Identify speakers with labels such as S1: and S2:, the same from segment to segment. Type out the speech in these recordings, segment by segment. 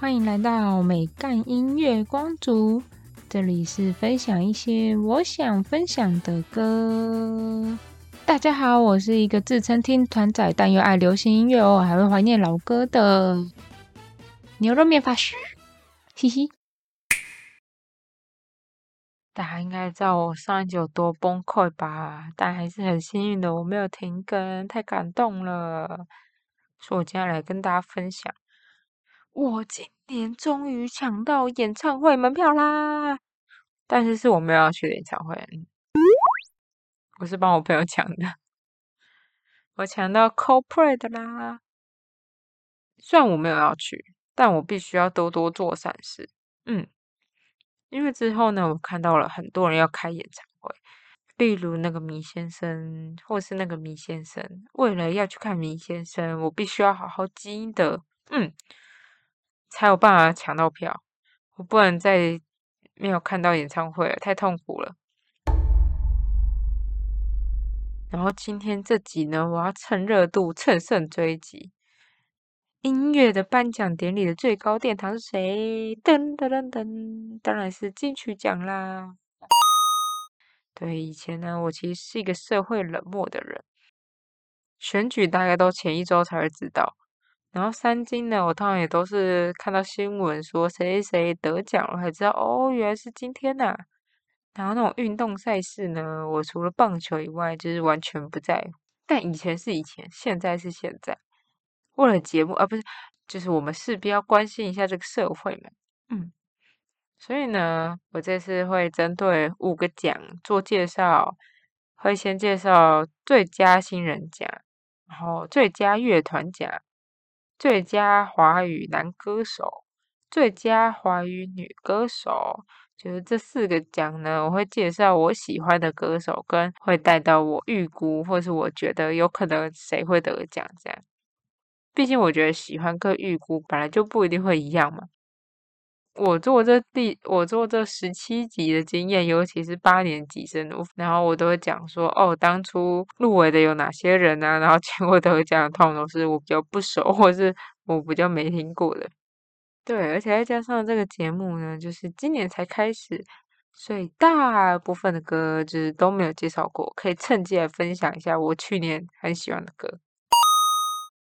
S1: 欢迎来到美干音乐光族，这里是分享一些我想分享的歌。大家好，我是一个自称听团仔，但又爱流行音乐哦，还会怀念老歌的牛肉面法师，嘻嘻。大家应该知道我上一集有多崩溃吧？但还是很幸运的，我没有停更，太感动了。所以我今天来跟大家分享，我今年终于抢到演唱会门票啦！但是是我没有要去的演唱会，我是帮我朋友抢的。我抢到 CoPlay 的啦！虽然我没有要去，但我必须要多多做善事。嗯。因为之后呢，我看到了很多人要开演唱会，例如那个米先生，或是那个米先生，为了要去看米先生，我必须要好好积的，嗯，才有办法抢到票。我不能再没有看到演唱会了，太痛苦了。然后今天这集呢，我要趁热度，乘胜追击。音乐的颁奖典礼的最高殿堂是谁？噔噔噔噔，当然是金曲奖啦。对，以前呢，我其实是一个社会冷漠的人，选举大概都前一周才会知道。然后三金呢，我通常也都是看到新闻说谁谁得奖了，才知道哦，原来是今天呐。然后那种运动赛事呢，我除了棒球以外，就是完全不在乎。但以前是以前，现在是现在。为了节目，而不是，就是我们势必要关心一下这个社会嘛。嗯，所以呢，我这次会针对五个奖做介绍，会先介绍最佳新人奖，然后最佳乐团奖、最佳华语男歌手、最佳华语女歌手，就是这四个奖呢，我会介绍我喜欢的歌手，跟会带到我预估或是我觉得有可能谁会得奖这样。毕竟我觉得喜欢跟预估本来就不一定会一样嘛。我做这第我做这十七集的经验，尤其是八年级生，然后我都会讲说，哦，当初入围的有哪些人啊？然后结果都会讲通常都是我比较不熟，或是我比较没听过的。对，而且再加上这个节目呢，就是今年才开始，所以大部分的歌就是都没有介绍过，可以趁机来分享一下我去年很喜欢的歌。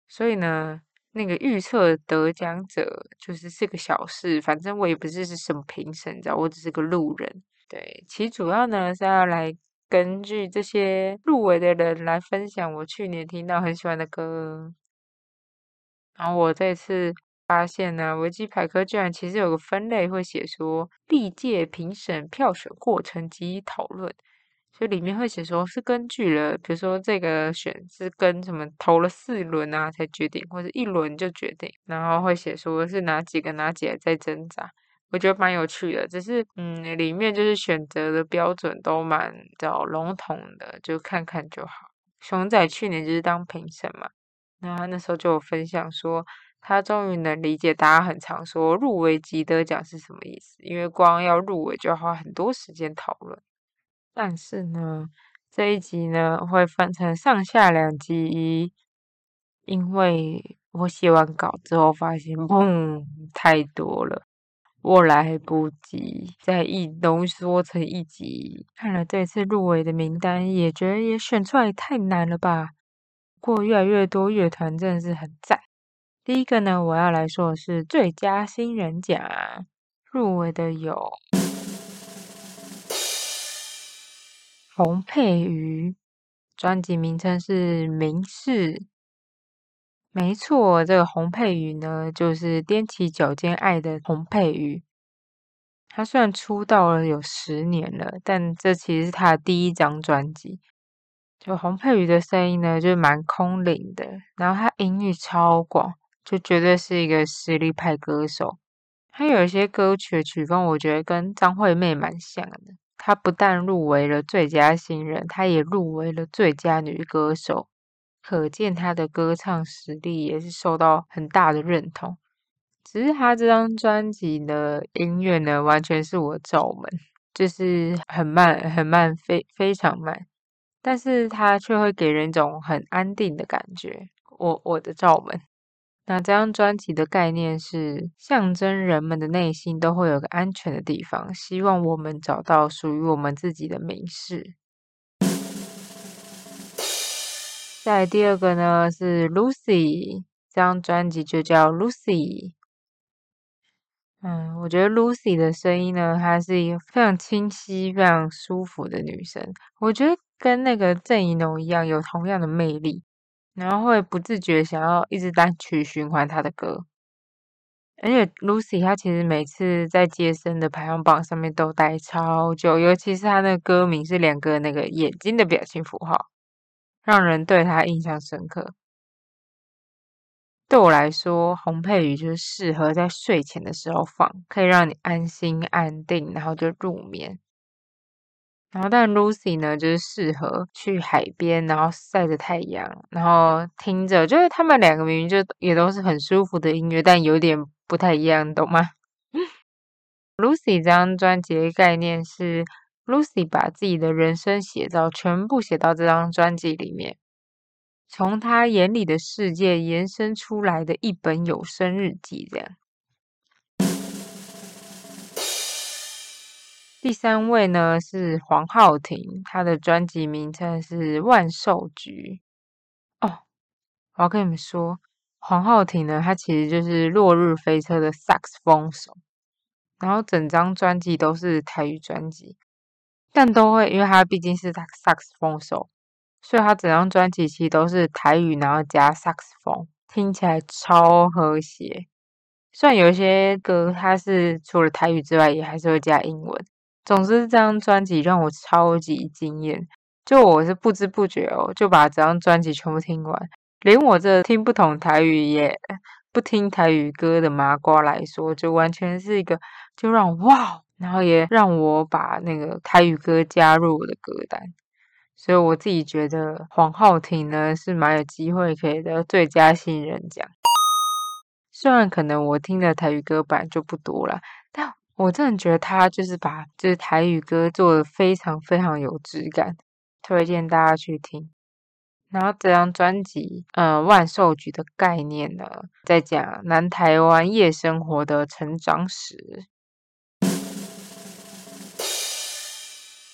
S1: 所以呢，那个预测得奖者就是是个小事，反正我也不是是什么评审，你知道，我只是个路人。对，其实主要呢是要来根据这些入围的人来分享我去年听到很喜欢的歌。然后我这次发现呢，维基百科居然其实有个分类会写说历届评审票选过程及讨论。就里面会写说，是根据了，比如说这个选是跟什么投了四轮啊才决定，或者一轮就决定，然后会写说是哪几个哪几个在挣扎，我觉得蛮有趣的。只是嗯，里面就是选择的标准都蛮叫笼统的，就看看就好。熊仔去年就是当评审嘛，那他那时候就有分享说，他终于能理解大家很常说入围即得奖是什么意思，因为光要入围就要花很多时间讨论。但是呢，这一集呢会分成上下两集，因为我写完稿之后发现，砰，太多了，我来不及再一浓缩成一集。看了这次入围的名单，也觉得也选出来太难了吧。不过越来越多乐团真的是很赞。第一个呢，我要来说的是最佳新人奖，入围的有。洪佩瑜，专辑名称是《明示》。没错，这个洪佩瑜呢，就是踮起脚尖爱的洪佩瑜。他虽然出道了有十年了，但这其实是他的第一张专辑。就洪佩瑜的声音呢，就蛮空灵的，然后他音域超广，就绝对是一个实力派歌手。他有一些歌曲的曲风，我觉得跟张惠妹蛮像的。她不但入围了最佳新人，她也入围了最佳女歌手，可见她的歌唱实力也是受到很大的认同。只是她这张专辑的音乐呢，完全是我罩门，就是很慢、很慢、非非常慢，但是它却会给人一种很安定的感觉。我我的罩门，那这张专辑的概念是象征人们的内心都会有个安全的地方，希望我们找到属于我们自己的名士。再第二个呢是 Lucy，这张专辑就叫 Lucy。嗯，我觉得 Lucy 的声音呢，她是一个非常清晰、非常舒服的女生。我觉得跟那个郑怡农一样，有同样的魅力。然后会不自觉想要一直单曲循环他的歌，而且 Lucy 她其实每次在接生的排行榜上面都待超久，尤其是她那个歌名是两个那个眼睛的表情符号，让人对她印象深刻。对我来说，洪佩瑜就是适合在睡前的时候放，可以让你安心安定，然后就入眠。然后，但 Lucy 呢，就是适合去海边，然后晒着太阳，然后听着，就是他们两个明明就也都是很舒服的音乐，但有点不太一样，懂吗？Lucy 这张专辑的概念是，Lucy 把自己的人生写照全部写到这张专辑里面，从他眼里的世界延伸出来的一本有声日记，这样。第三位呢是黄浩庭，他的专辑名称是《万寿菊》。哦，我要跟你们说，黄浩庭呢，他其实就是《落日飞车》的萨克斯风手，然后整张专辑都是台语专辑，但都会因为他毕竟是萨萨克斯风手，所以他整张专辑其实都是台语，然后加萨克斯风，听起来超和谐。虽然有一些歌它是除了台语之外，也还是会加英文。总之，这张专辑让我超级惊艳。就我是不知不觉哦，就把这张专辑全部听完。连我这听不懂台语也不听台语歌的麻瓜来说，就完全是一个就让哇，然后也让我把那个台语歌加入我的歌单。所以我自己觉得黄浩庭呢是蛮有机会可以得最佳新人奖。虽然可能我听的台语歌版就不多了，我真的觉得他就是把就是台语歌做的非常非常有质感，推荐大家去听。然后这张专辑，呃，万寿菊的概念呢，在讲南台湾夜生活的成长史。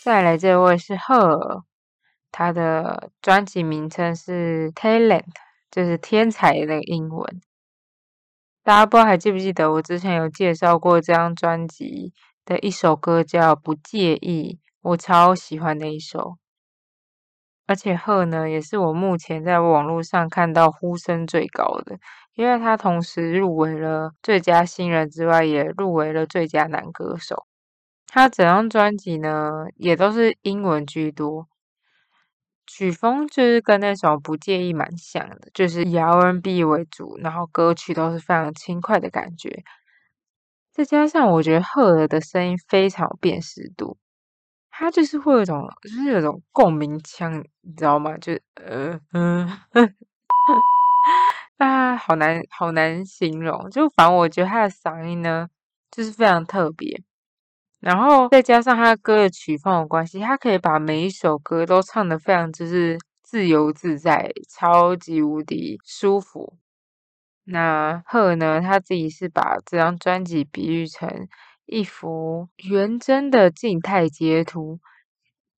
S1: 再来这位是赫尔，他的专辑名称是 Talent，就是天才的英文。大家不知道还记不记得我之前有介绍过这张专辑的一首歌叫《不介意》，我超喜欢的一首。而且贺呢，也是我目前在网络上看到呼声最高的，因为他同时入围了最佳新人之外，也入围了最佳男歌手。他整张专辑呢，也都是英文居多。曲风就是跟那首不介意蛮像的，就是以 R&B 为主，然后歌曲都是非常轻快的感觉。再加上我觉得赫尔的声音非常有辨识度，他就是会有一种，就是有一种共鸣腔，你知道吗？就呃嗯，啊，好难好难形容。就反正我觉得他的嗓音呢，就是非常特别。然后再加上他歌的曲风的关系，他可以把每一首歌都唱得非常就是自由自在，超级无敌舒服。那贺呢，他自己是把这张专辑比喻成一幅原真的静态截图，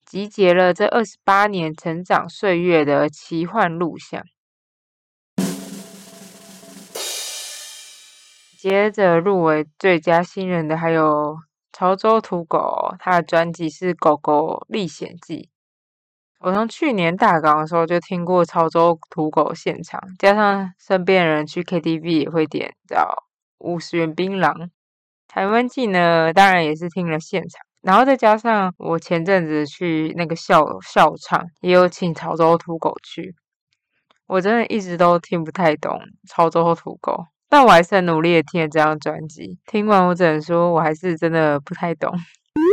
S1: 集结了这二十八年成长岁月的奇幻录像。接着入围最佳新人的还有。潮州土狗，他的专辑是《狗狗历险记》。我从去年大港的时候就听过潮州土狗现场，加上身边人去 KTV 也会点叫五十元槟榔。台湾季呢，当然也是听了现场，然后再加上我前阵子去那个校校场，也有请潮州土狗去。我真的一直都听不太懂潮州土狗。但我还是很努力的听了这张专辑，听完我只能说，我还是真的不太懂。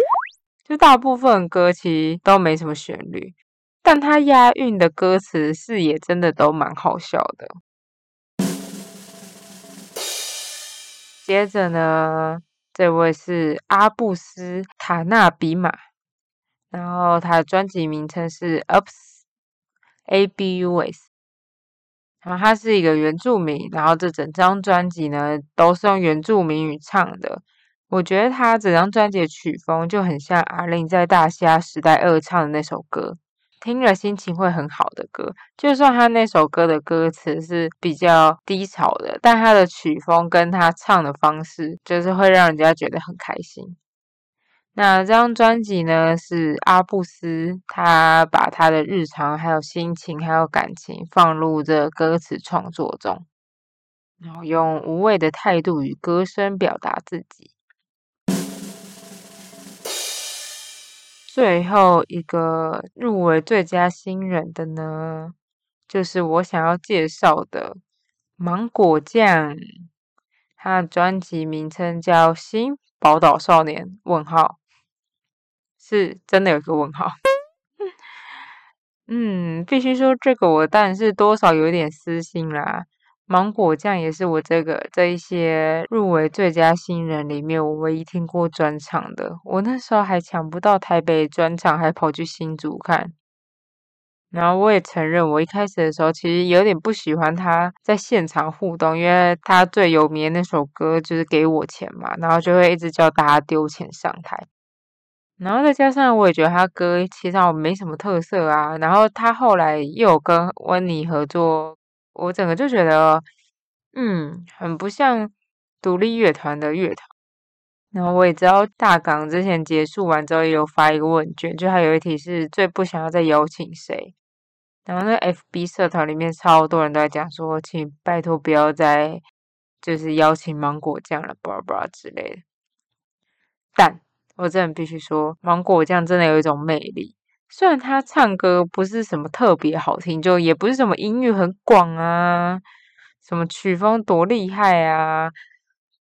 S1: 就大部分歌其实都没什么旋律，但它押韵的歌词是也真的都蛮好笑的。接着呢，这位是阿布斯塔纳比马，然后他的专辑名称是 Ups A B U S。然后他是一个原住民，然后这整张专辑呢都是用原住民语唱的。我觉得他整张专辑的曲风就很像阿玲在大虾时代二唱的那首歌，听了心情会很好的歌。就算他那首歌的歌词是比较低潮的，但他的曲风跟他唱的方式，就是会让人家觉得很开心。那这张专辑呢，是阿布斯他把他的日常、还有心情、还有感情放入这歌词创作中，然后用无畏的态度与歌声表达自己。最后一个入围最佳新人的呢，就是我想要介绍的芒果酱，他的专辑名称叫《新宝岛少年》。问号。是真的有个问号，嗯，必须说这个我当然是多少有点私心啦。芒果酱也是我这个这一些入围最佳新人里面我唯一听过专场的。我那时候还抢不到台北专场，还跑去新竹看。然后我也承认，我一开始的时候其实有点不喜欢他在现场互动，因为他最有名的那首歌就是给我钱嘛，然后就会一直叫大家丢钱上台。然后再加上，我也觉得他歌其实没什么特色啊。然后他后来又有跟温妮合作，我整个就觉得，嗯，很不像独立乐团的乐团。然后我也知道大港之前结束完之后，也有发一个问卷，就还有一题是最不想要再邀请谁。然后那 FB 社团里面超多人都在讲说，请拜托不要再就是邀请芒果酱了，巴拉巴拉之类的。但我真的必须说，芒果酱真的有一种魅力。虽然他唱歌不是什么特别好听，就也不是什么音域很广啊，什么曲风多厉害啊，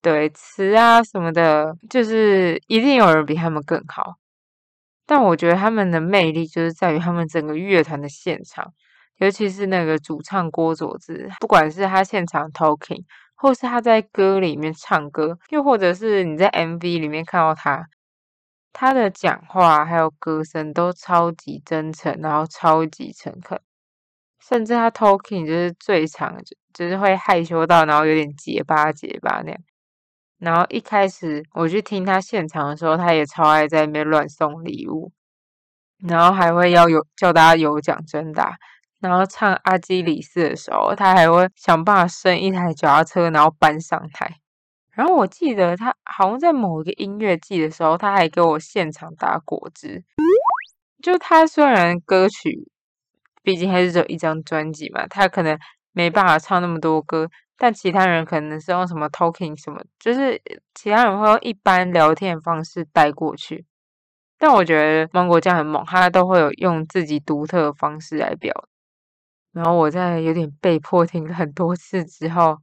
S1: 对词啊什么的，就是一定有人比他们更好。但我觉得他们的魅力就是在于他们整个乐团的现场，尤其是那个主唱郭佐志，不管是他现场 talking，或是他在歌里面唱歌，又或者是你在 MV 里面看到他。他的讲话还有歌声都超级真诚，然后超级诚恳，甚至他 talking 就是最长，就是会害羞到，然后有点结巴结巴那样。然后一开始我去听他现场的时候，他也超爱在那边乱送礼物，然后还会要有叫大家有奖征答。然后唱阿基里斯的时候，他还会想办法升一台脚踏车，然后搬上台。然后我记得他好像在某一个音乐季的时候，他还给我现场打果汁。就他虽然歌曲，毕竟还是只有一张专辑嘛，他可能没办法唱那么多歌，但其他人可能是用什么 talking 什么，就是其他人会用一般聊天方式带过去。但我觉得芒果酱很猛，他都会有用自己独特的方式来表。然后我在有点被迫听了很多次之后，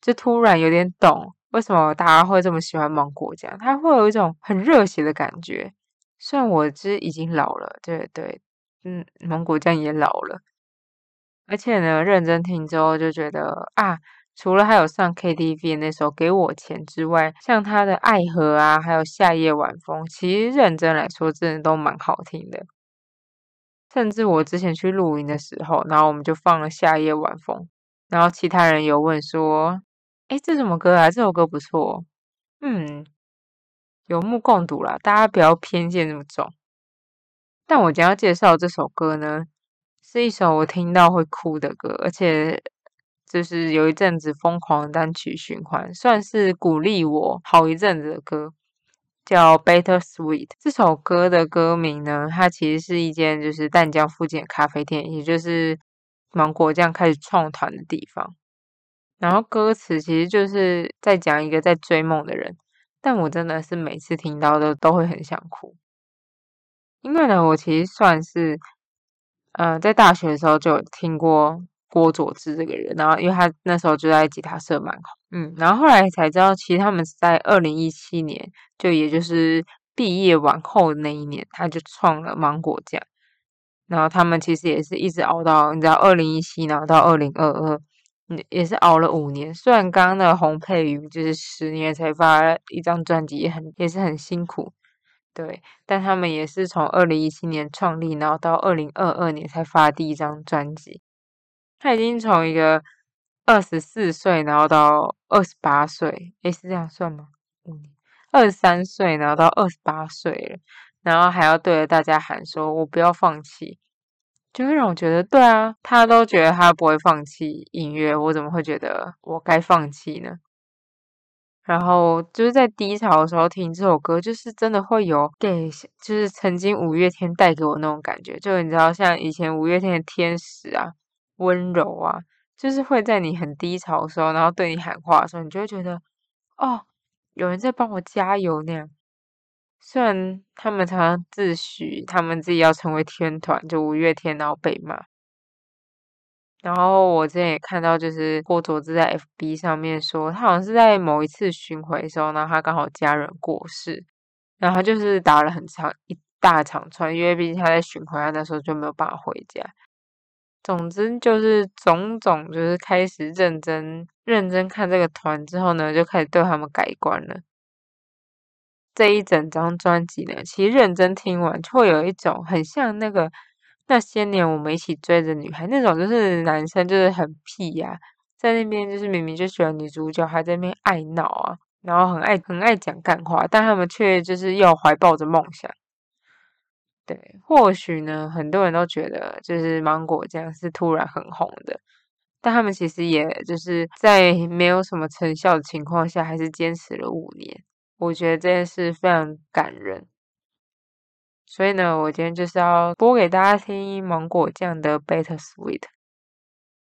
S1: 就突然有点懂。为什么大家会这么喜欢芒果酱？它会有一种很热血的感觉。虽然我其实已经老了，对对，嗯，芒果酱也老了。而且呢，认真听之后就觉得啊，除了还有上 KTV 那首《给我钱》之外，像他的《爱河》啊，还有《夏夜晚风》，其实认真来说，真的都蛮好听的。甚至我之前去露营的时候，然后我们就放了《夏夜晚风》，然后其他人有问说。哎，这什么歌啊？这首歌不错，嗯，有目共睹啦，大家不要偏见那么重。但我将要介绍这首歌呢，是一首我听到会哭的歌，而且就是有一阵子疯狂单曲循环，算是鼓励我好一阵子的歌，叫《Better Sweet》。这首歌的歌名呢，它其实是一间就是淡江附近的咖啡店，也就是芒果酱开始创团的地方。然后歌词其实就是在讲一个在追梦的人，但我真的是每次听到都都会很想哭，因为呢，我其实算是，呃，在大学的时候就听过郭佐志这个人，然后因为他那时候就在吉他社蛮好，嗯，然后后来才知道，其实他们是在二零一七年，就也就是毕业完后的那一年，他就创了芒果酱，然后他们其实也是一直熬到你知道二零一七，然后到二零二二。也是熬了五年，虽然刚刚的洪佩瑜就是十年才发一张专辑，也很也是很辛苦，对，但他们也是从二零一七年创立，然后到二零二二年才发第一张专辑。他已经从一个二十四岁，然后到二十八岁，诶，是这样算吗？五年，二十三岁，然后到二十八岁了，然后还要对着大家喊说：“我不要放弃。”就会让我觉得，对啊，他都觉得他不会放弃音乐，我怎么会觉得我该放弃呢？然后就是在低潮的时候听这首歌，就是真的会有给，就是曾经五月天带给我那种感觉，就你知道，像以前五月天的天使啊，温柔啊，就是会在你很低潮的时候，然后对你喊话的时候，你就会觉得，哦，有人在帮我加油那样。虽然他们常常自诩他们自己要成为天团，就五月天，然后被骂。然后我之前也看到，就是郭佐志在 FB 上面说，他好像是在某一次巡回的时候，然后他刚好家人过世，然后他就是打了很长一大长串，因为毕竟他在巡回，他那时候就没有办法回家。总之就是种种，就是开始认真认真看这个团之后呢，就开始对他们改观了。这一整张专辑呢，其实认真听完，就会有一种很像那个。那些年我们一起追的女孩，那种就是男生就是很屁呀，在那边就是明明就喜欢女主角，还在那边爱闹啊，然后很爱很爱讲干话，但他们却就是要怀抱着梦想。对，或许呢，很多人都觉得就是芒果酱是突然很红的，但他们其实也就是在没有什么成效的情况下，还是坚持了五年。我觉得这件事非常感人。所以呢，我今天就是要播给大家听芒果酱的《Better Sweet》。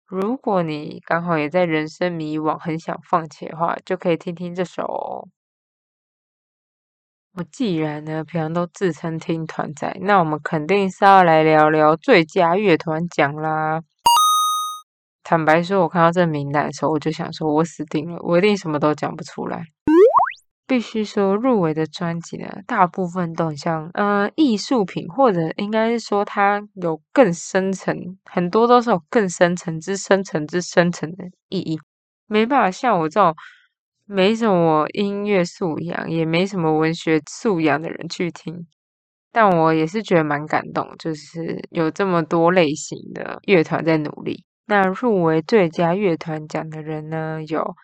S1: 如果你刚好也在人生迷惘，很想放弃的话，就可以听听这首。我既然呢平常都自称听团仔，那我们肯定是要来聊聊最佳乐团奖啦。坦白说，我看到这名单的时候，我就想说，我死定了，我一定什么都讲不出来。必须说，入围的专辑呢，大部分都很像呃艺术品，或者应该是说它有更深层，很多都是有更深层之深层之深层的意义。没办法像我这种没什么音乐素养，也没什么文学素养的人去听，但我也是觉得蛮感动，就是有这么多类型的乐团在努力。那入围最佳乐团奖的人呢，有。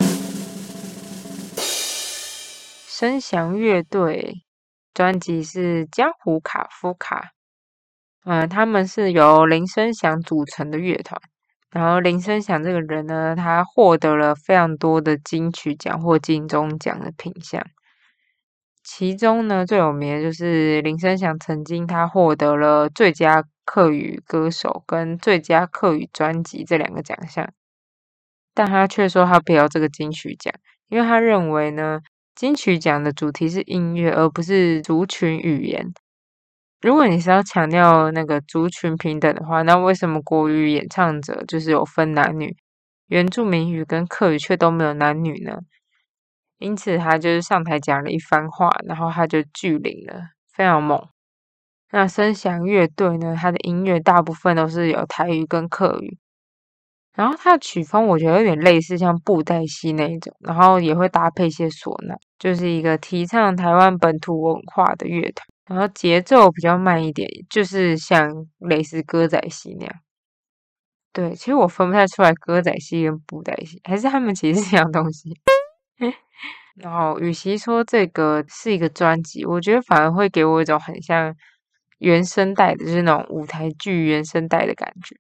S1: 声翔乐队专辑是《江湖卡夫卡》，嗯，他们是由林声祥组成的乐团。然后林声祥这个人呢，他获得了非常多的金曲奖或金钟奖的品项。其中呢，最有名的就是林声祥曾经他获得了最佳客语歌手跟最佳客语专辑这两个奖项，但他却说他不要这个金曲奖，因为他认为呢。金曲奖的主题是音乐，而不是族群语言。如果你是要强调那个族群平等的话，那为什么国语演唱者就是有分男女，原住民语跟客语却都没有男女呢？因此，他就是上台讲了一番话，然后他就拒领了，非常猛。那声响乐队呢，他的音乐大部分都是有台语跟客语。然后它的曲风我觉得有点类似像布袋戏那一种，然后也会搭配一些唢呐，就是一个提倡台湾本土文化的乐团。然后节奏比较慢一点，就是像类似歌仔戏那样。对，其实我分不太出来歌仔戏跟布袋戏，还是他们其实是一样东西。然后与其说这个是一个专辑，我觉得反而会给我一种很像原声带的，就是那种舞台剧原声带的感觉。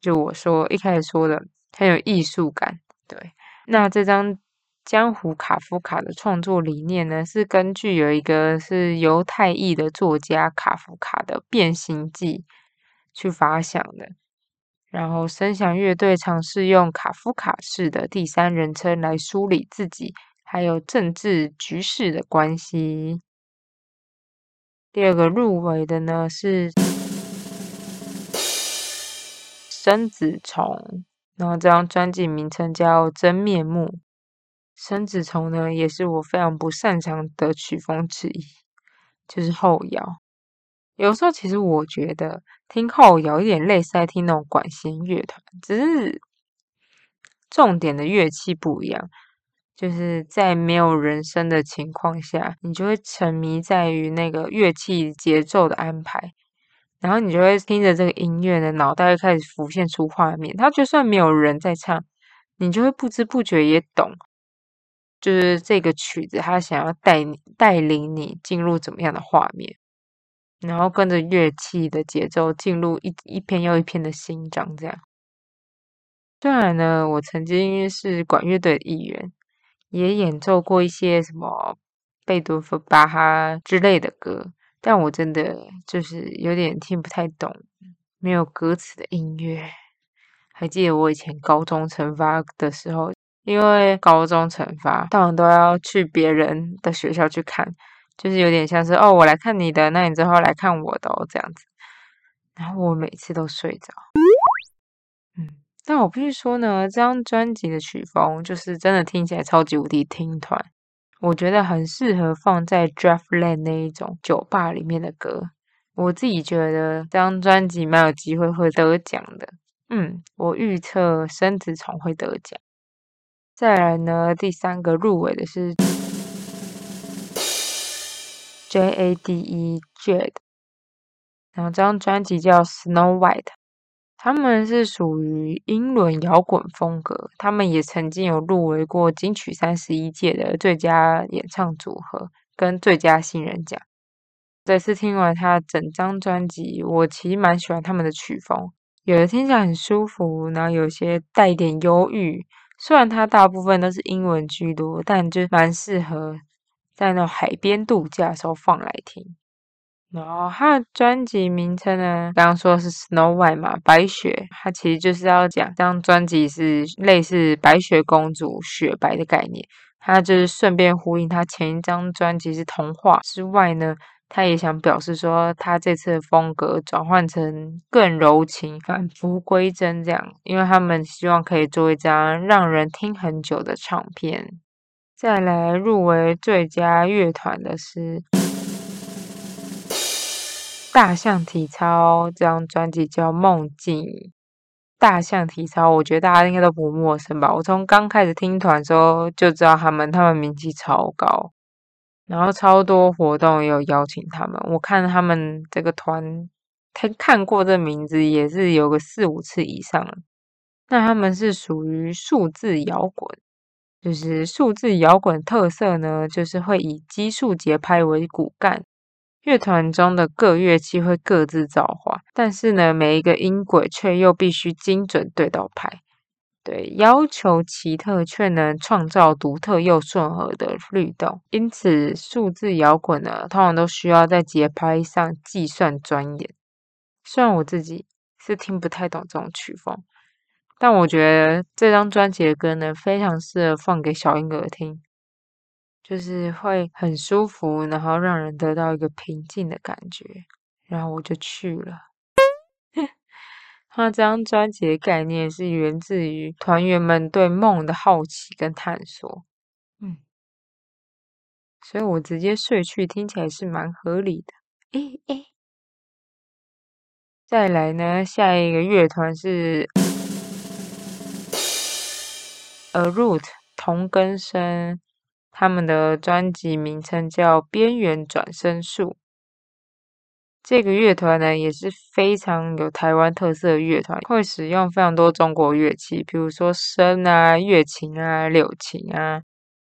S1: 就我说一开始说的很有艺术感，对。那这张江湖卡夫卡的创作理念呢，是根据有一个是犹太裔的作家卡夫卡的《变形记》去发想的。然后声响乐队尝试用卡夫卡式的第三人称来梳理自己还有政治局势的关系。第二个入围的呢是。生子虫，然后这张专辑名称叫《真面目》。生子虫呢，也是我非常不擅长的曲风之一，就是后摇。有时候其实我觉得听后摇有点类似在听那种管弦乐团，只是重点的乐器不一样。就是在没有人声的情况下，你就会沉迷在于那个乐器节奏的安排。然后你就会听着这个音乐呢，脑袋开始浮现出画面。它就算没有人在唱，你就会不知不觉也懂，就是这个曲子它想要带你带领你进入怎么样的画面，然后跟着乐器的节奏进入一一篇又一篇的心章，这样。虽然呢，我曾经是管乐队的一员，也演奏过一些什么贝多芬、巴哈之类的歌，但我真的就是有点听不太懂没有歌词的音乐。还记得我以前高中惩罚的时候，因为高中惩罚，当然都要去别人的学校去看，就是有点像是哦，我来看你的，那你之后来看我的哦，这样子。然后我每次都睡着，嗯。但我必须说呢，这张专辑的曲风就是真的听起来超级无敌听团，我觉得很适合放在 Draftland 那一种酒吧里面的歌。我自己觉得这张专辑蛮有机会会得奖的。嗯，我预测生子虫会得奖。再来呢，第三个入围的是 J.A.D.E. Jade，然后这张专辑叫 Snow White。他们是属于英伦摇滚风格，他们也曾经有入围过金曲三十一届的最佳演唱组合跟最佳新人奖。这次听完他整张专辑，我其实蛮喜欢他们的曲风，有的听起来很舒服，然后有些带一点忧郁。虽然它大部分都是英文居多，但就蛮适合在那种海边度假的时候放来听。然后他的专辑名称呢，刚刚说是 Snow White 嘛，白雪，他其实就是要讲这张专辑是类似白雪公主雪白的概念。他就是顺便呼应他前一张专辑是童话之外呢，他也想表示说他这次的风格转换成更柔情、返璞归真这样，因为他们希望可以做一张让人听很久的唱片。再来入围最佳乐团的是。大象体操这张专辑叫《梦境》，大象体操，我觉得大家应该都不陌生吧？我从刚开始听团时候就知道他们，他们名气超高，然后超多活动也有邀请他们。我看他们这个团，他看过这名字也是有个四五次以上了。那他们是属于数字摇滚，就是数字摇滚特色呢，就是会以基数节拍为骨干。乐团中的各乐器会各自造化，但是呢，每一个音轨却又必须精准对到拍。对，要求奇特却能创造独特又顺和的律动。因此，数字摇滚呢，通常都需要在节拍上计算专业。虽然我自己是听不太懂这种曲风，但我觉得这张专辑的歌呢，非常适合放给小婴儿听。就是会很舒服，然后让人得到一个平静的感觉，然后我就去了。他这张专辑的概念是源自于团员们对梦的好奇跟探索，嗯，所以我直接睡去，听起来是蛮合理的。诶诶，再来呢，下一个乐团是 A Root 同根生。他们的专辑名称叫《边缘转身术》。这个乐团呢也是非常有台湾特色的乐团，会使用非常多中国乐器，比如说笙啊、乐琴啊、柳琴啊，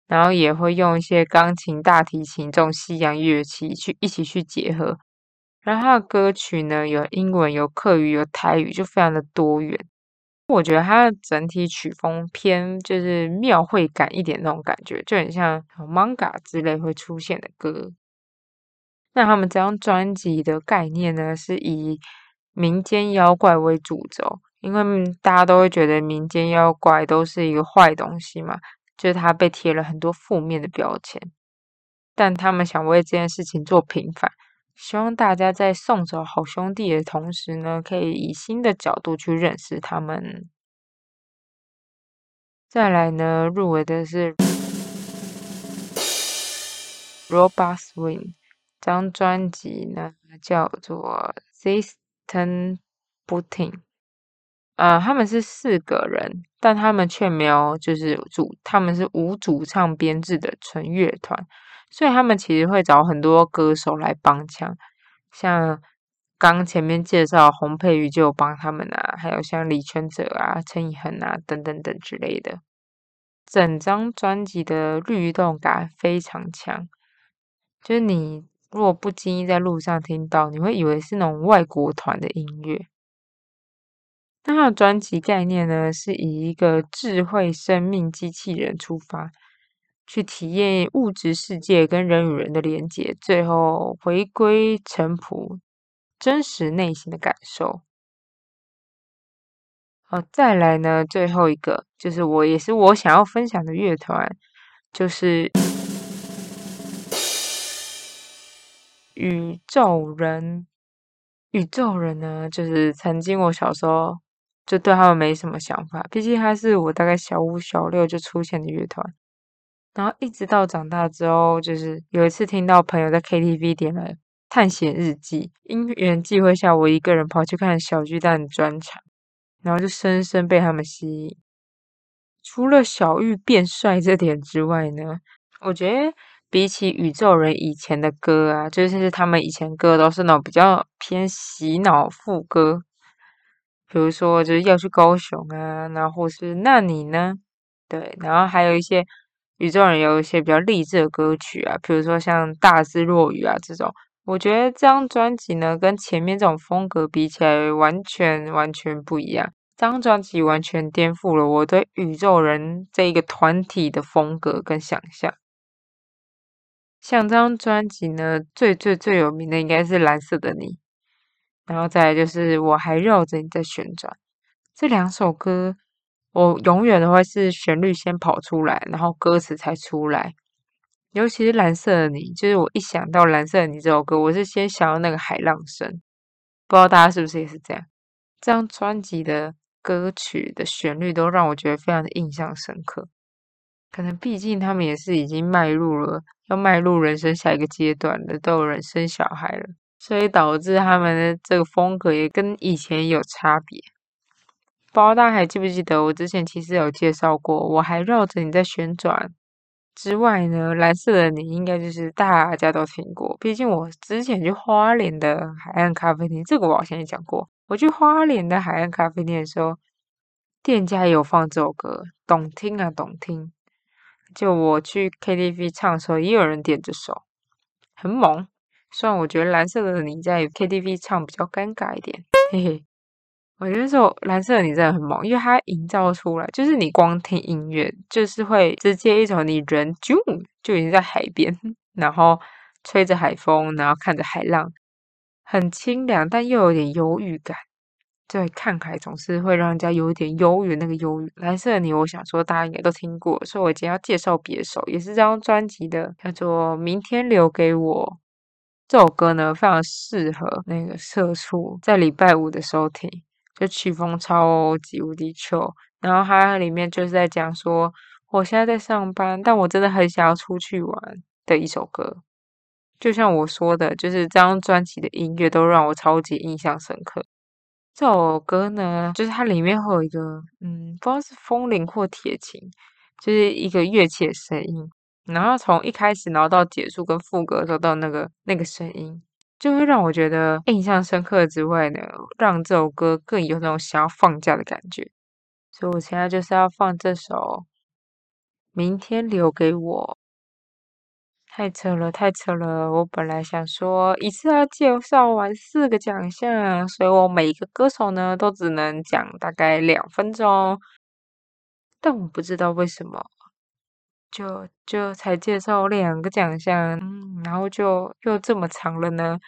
S1: 然后也会用一些钢琴、大提琴这种西洋乐器去一起去结合。然后他的歌曲呢有英文、有客语、有台语，就非常的多元。我觉得它的整体曲风偏就是庙会感一点那种感觉，就很像 manga 之类会出现的歌。那他们这张专辑的概念呢，是以民间妖怪为主轴，因为大家都会觉得民间妖怪都是一个坏东西嘛，就是它被贴了很多负面的标签。但他们想为这件事情做平反。希望大家在送走好兄弟的同时呢，可以以新的角度去认识他们。再来呢，入围的是 Robot Swing，这张专辑呢叫做 System Booting。呃，他们是四个人，但他们却没有就是主，他们是无主唱编制的纯乐团。所以他们其实会找很多歌手来帮腔，像刚前面介绍洪佩瑜就有帮他们啊，还有像李全哲啊、陈以恒啊等等等之类的。整张专辑的律动感非常强，就是你如果不经意在路上听到，你会以为是那种外国团的音乐。那它的专辑概念呢，是以一个智慧生命机器人出发，去体验物质世界跟人与人的连接，最后回归淳朴、真实内心的感受。哦，再来呢，最后一个就是我也是我想要分享的乐团，就是 宇宙人。宇宙人呢，就是曾经我小时候就对他们没什么想法，毕竟他是我大概小五、小六就出现的乐团。然后一直到长大之后，就是有一次听到朋友在 KTV 点了《探险日记》，因缘际会下，我一个人跑去看小巨蛋专场。然后就深深被他们吸引。除了小玉变帅这点之外呢，我觉得比起宇宙人以前的歌啊，就是他们以前歌都是那种比较偏洗脑副歌，比如说就是要去高雄啊，然后是那你呢？对，然后还有一些宇宙人有一些比较励志的歌曲啊，比如说像大智若愚啊这种。我觉得这张专辑呢，跟前面这种风格比起来，完全完全不一样。这张专辑完全颠覆了我对宇宙人这一个团体的风格跟想象。像这张专辑呢，最最最有名的应该是《蓝色的你》，然后再来就是《我还绕着你在旋转》。这两首歌，我永远都会是旋律先跑出来，然后歌词才出来。尤其是蓝色的你，就是我一想到蓝色的你这首歌，我是先想到那个海浪声。不知道大家是不是也是这样？这张专辑的歌曲的旋律都让我觉得非常的印象深刻。可能毕竟他们也是已经迈入了要迈入人生下一个阶段的，都有人生小孩了，所以导致他们的这个风格也跟以前有差别。不知道大家还记不记得我之前其实有介绍过，我还绕着你在旋转。之外呢，蓝色的你应该就是大家都听过。毕竟我之前去花莲的海岸咖啡厅，这个我好像也讲过。我去花莲的海岸咖啡店的时候，店家也有放这首歌，懂听啊，懂听。就我去 KTV 唱的时候，也有人点这首，很猛。虽然我觉得蓝色的你在 KTV 唱比较尴尬一点，嘿嘿。我觉得这首蓝色的你真的很猛，因为它营造出来，就是你光听音乐，就是会直接一种你人就就已经在海边，然后吹着海风，然后看着海浪，很清凉，但又有点忧郁感。对，看海总是会让人家有一点忧郁，那个忧郁。蓝色的你，我想说大家应该都听过，所以我今天要介绍别首，也是这张专辑的，叫做《明天留给我》。这首歌呢，非常适合那个社畜在礼拜五的时候听。就曲风超级无敌秀，然后它里面就是在讲说，我现在在上班，但我真的很想要出去玩的一首歌。就像我说的，就是这张专辑的音乐都让我超级印象深刻。这首歌呢，就是它里面会有一个，嗯，不知道是风铃或铁琴，就是一个乐器的声音，然后从一开始，然后到结束跟副歌的时候，到那个那个声音。就会让我觉得印象深刻之外呢，让这首歌更有那种想要放假的感觉。所以我现在就是要放这首《明天留给我》。太扯了，太扯了！我本来想说一次要介绍完四个奖项，所以我每一个歌手呢都只能讲大概两分钟。但我不知道为什么。就就才介绍两个奖项，然后就又这么长了呢，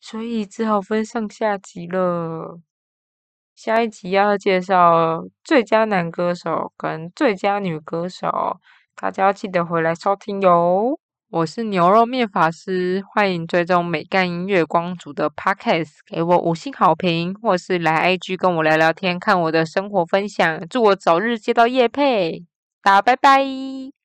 S1: 所以只好分上下集了。下一集要介绍最佳男歌手跟最佳女歌手，大家要记得回来收听哟。我是牛肉面法师，欢迎追踪美干音乐光族的 Podcast，给我五星好评，或是来 IG 跟我聊聊天，看我的生活分享。祝我早日接到叶配，大家拜拜。